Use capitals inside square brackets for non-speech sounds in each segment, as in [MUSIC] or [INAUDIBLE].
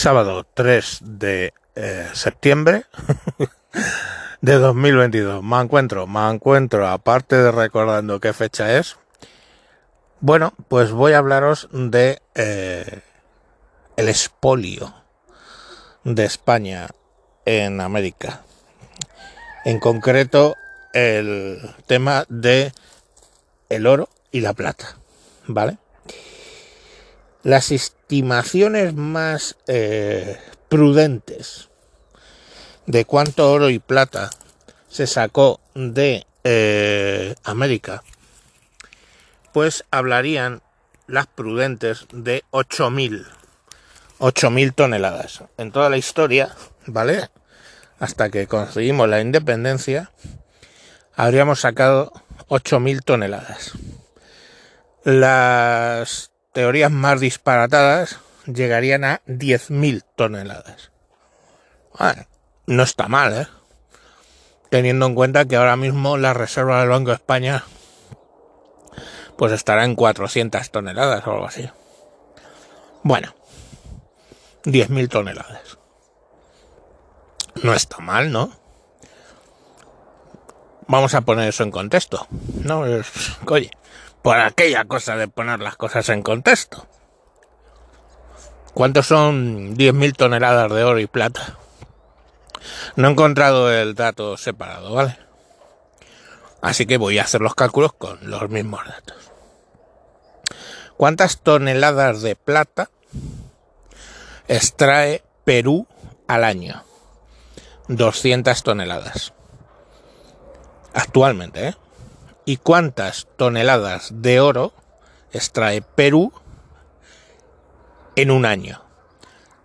sábado 3 de eh, septiembre [LAUGHS] de 2022. Me encuentro, me encuentro, aparte de recordando qué fecha es, bueno, pues voy a hablaros de eh, el espolio de España en América. En concreto, el tema de el oro y la plata, ¿vale? Las estimaciones más eh, prudentes de cuánto oro y plata se sacó de eh, América, pues hablarían las prudentes de 8.000, 8.000 toneladas. En toda la historia, ¿vale? Hasta que conseguimos la independencia, habríamos sacado 8.000 toneladas. Las teorías más disparatadas llegarían a 10.000 toneladas. Bueno, no está mal, ¿eh? Teniendo en cuenta que ahora mismo la reserva del Banco de España pues estará en 400 toneladas o algo así. Bueno, 10.000 toneladas. No está mal, ¿no? Vamos a poner eso en contexto. No, oye, por aquella cosa de poner las cosas en contexto. ¿Cuántos son 10.000 toneladas de oro y plata? No he encontrado el dato separado, ¿vale? Así que voy a hacer los cálculos con los mismos datos. ¿Cuántas toneladas de plata extrae Perú al año? 200 toneladas. Actualmente, ¿eh? ¿Y cuántas toneladas de oro extrae Perú en un año?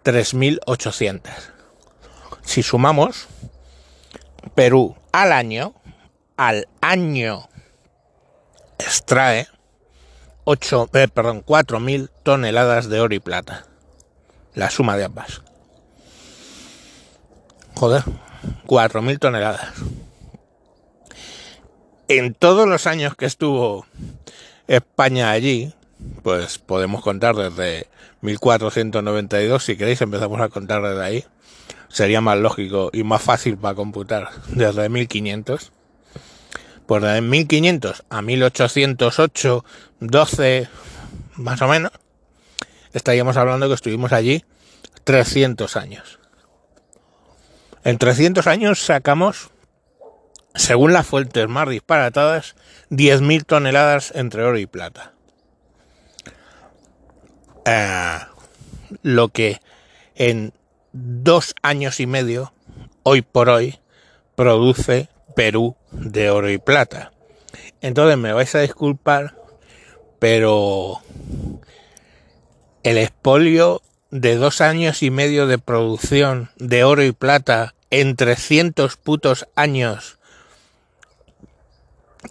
3.800. Si sumamos, Perú al año, al año extrae 8, eh, 4.000 toneladas de oro y plata. La suma de ambas. Joder, 4.000 toneladas en todos los años que estuvo España allí, pues podemos contar desde 1492, si queréis empezamos a contar desde ahí, sería más lógico y más fácil para computar desde 1500. Pues desde 1500 a 1808, 12 más o menos, estaríamos hablando que estuvimos allí 300 años. En 300 años sacamos según las fuentes más disparatadas, 10.000 toneladas entre oro y plata. Eh, lo que en dos años y medio, hoy por hoy, produce Perú de oro y plata. Entonces me vais a disculpar, pero el expolio de dos años y medio de producción de oro y plata en 300 putos años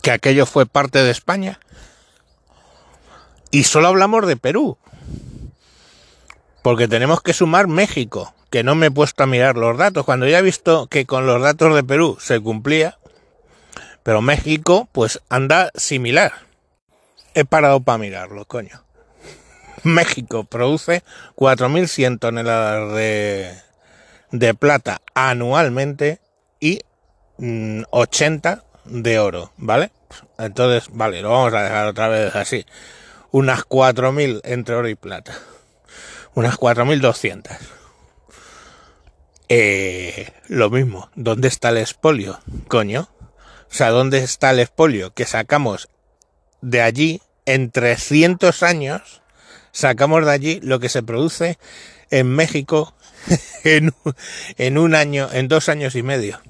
que aquello fue parte de España. Y solo hablamos de Perú. Porque tenemos que sumar México, que no me he puesto a mirar los datos. Cuando ya he visto que con los datos de Perú se cumplía, pero México pues anda similar. He parado para mirarlo, coño. México produce 4.100 toneladas de, de plata anualmente y 80 mm, de oro, ¿vale? Entonces, vale, lo vamos a dejar otra vez así. Unas 4.000 entre oro y plata. Unas 4.200. Eh, lo mismo, ¿dónde está el espolio? Coño. O sea, ¿dónde está el espolio que sacamos de allí en 300 años? Sacamos de allí lo que se produce en México [LAUGHS] en, en un año, en dos años y medio.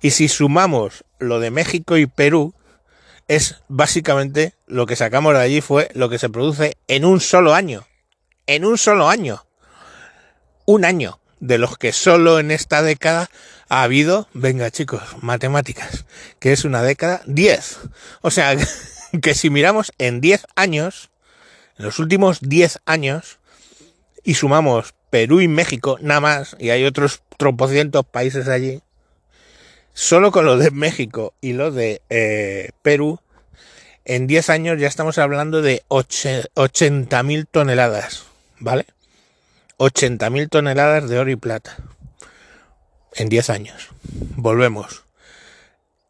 Y si sumamos lo de México y Perú, es básicamente lo que sacamos de allí fue lo que se produce en un solo año. En un solo año. Un año. De los que solo en esta década ha habido, venga chicos, matemáticas, que es una década, 10. O sea, [LAUGHS] que si miramos en 10 años, en los últimos 10 años, y sumamos Perú y México, nada más, y hay otros tropocientos países allí, Solo con lo de México y lo de eh, Perú, en 10 años ya estamos hablando de 80.000 toneladas, ¿vale? 80.000 toneladas de oro y plata en 10 años. Volvemos.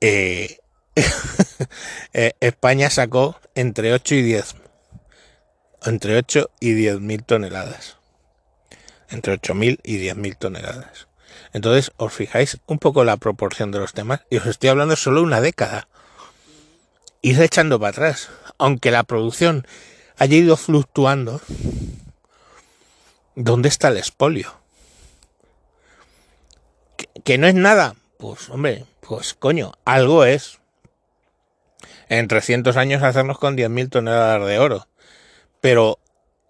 Eh, [LAUGHS] eh, España sacó entre 8 y 10. Entre 8 y 10 mil toneladas. Entre 8 mil y 10 mil toneladas. Entonces, os fijáis un poco la proporción de los temas. Y os estoy hablando solo una década. Ir echando para atrás. Aunque la producción haya ido fluctuando. ¿Dónde está el espolio? ¿Que, no es nada? Pues, hombre, pues coño, algo es. En 300 años hacernos con 10.000 toneladas de oro. Pero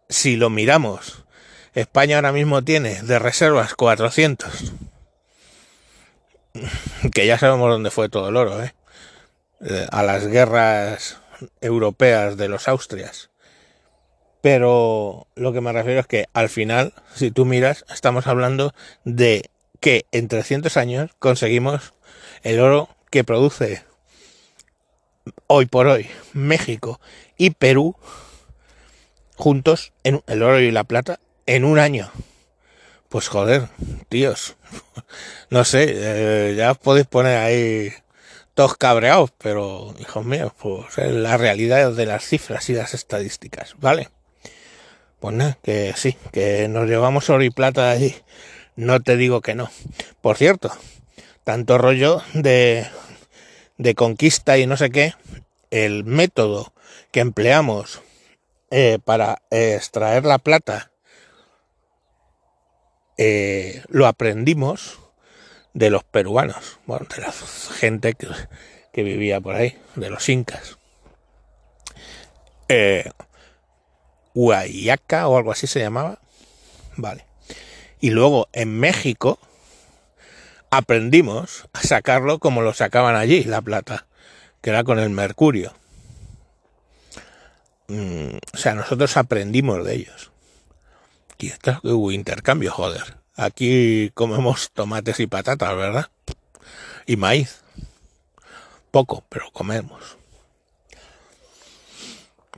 si lo miramos, España ahora mismo tiene de reservas 400. Que ya sabemos dónde fue todo el oro, ¿eh? eh a las guerras europeas de los Austrias. Pero lo que me refiero es que al final, si tú miras, estamos hablando de que en 300 años conseguimos el oro que produce hoy por hoy México y Perú juntos en el oro y la plata en un año. Pues joder, tíos, [LAUGHS] no sé, eh, ya os podéis poner ahí todos cabreados, pero hijos míos, pues es la realidad de las cifras y las estadísticas, ¿vale? Pues nada, que sí, que nos llevamos oro y plata ahí, no te digo que no. Por cierto, tanto rollo de, de conquista y no sé qué, el método que empleamos eh, para extraer la plata eh, lo aprendimos de los peruanos, bueno, de la gente que, que vivía por ahí, de los incas. Eh, Huayaca o algo así se llamaba. Vale. Y luego en México aprendimos a sacarlo como lo sacaban allí, la plata, que era con el mercurio. Mm, o sea, nosotros aprendimos de ellos. Y esto hubo intercambio, joder. Aquí comemos tomates y patatas, ¿verdad? Y maíz. Poco, pero comemos.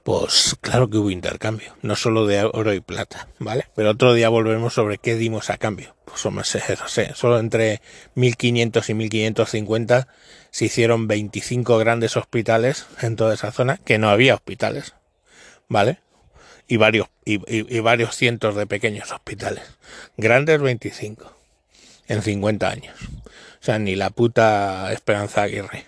Pues claro que hubo intercambio, no solo de oro y plata, ¿vale? Pero otro día volveremos sobre qué dimos a cambio. Pues no sé, solo entre 1500 y 1550 se hicieron 25 grandes hospitales en toda esa zona, que no había hospitales, ¿vale? Y varios, y, varios cientos de pequeños hospitales. Grandes 25 en 50 años. O sea, ni la puta Esperanza Aguirre.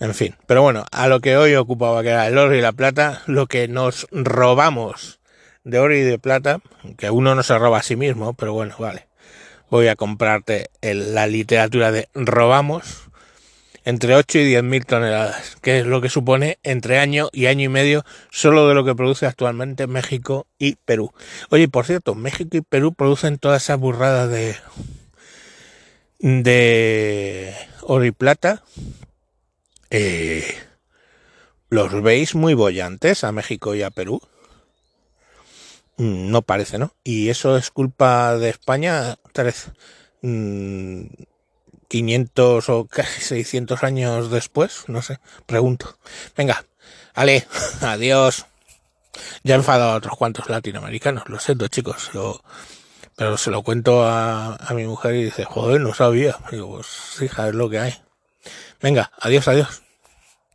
En fin, pero bueno, a lo que hoy ocupaba, que era el oro y la plata, lo que nos robamos de oro y de plata, que uno no se roba a sí mismo, pero bueno, vale. Voy a comprarte la literatura de robamos entre 8 y 10 mil toneladas, que es lo que supone entre año y año y medio solo de lo que produce actualmente México y Perú. Oye, por cierto, México y Perú producen toda esa burrada de de oro y plata eh, ¿Los veis muy bollantes a México y a Perú? Mm, no parece, ¿no? Y eso es culpa de España, tres, 500 mm, o casi 600 años después, no sé, pregunto. Venga, Ale, [LAUGHS] adiós. Ya he enfadado a otros cuantos latinoamericanos, lo siento chicos, pero se lo cuento a, a mi mujer y dice, joder, no sabía. Digo, pues hija, es lo que hay. Venga, adiós, adiós.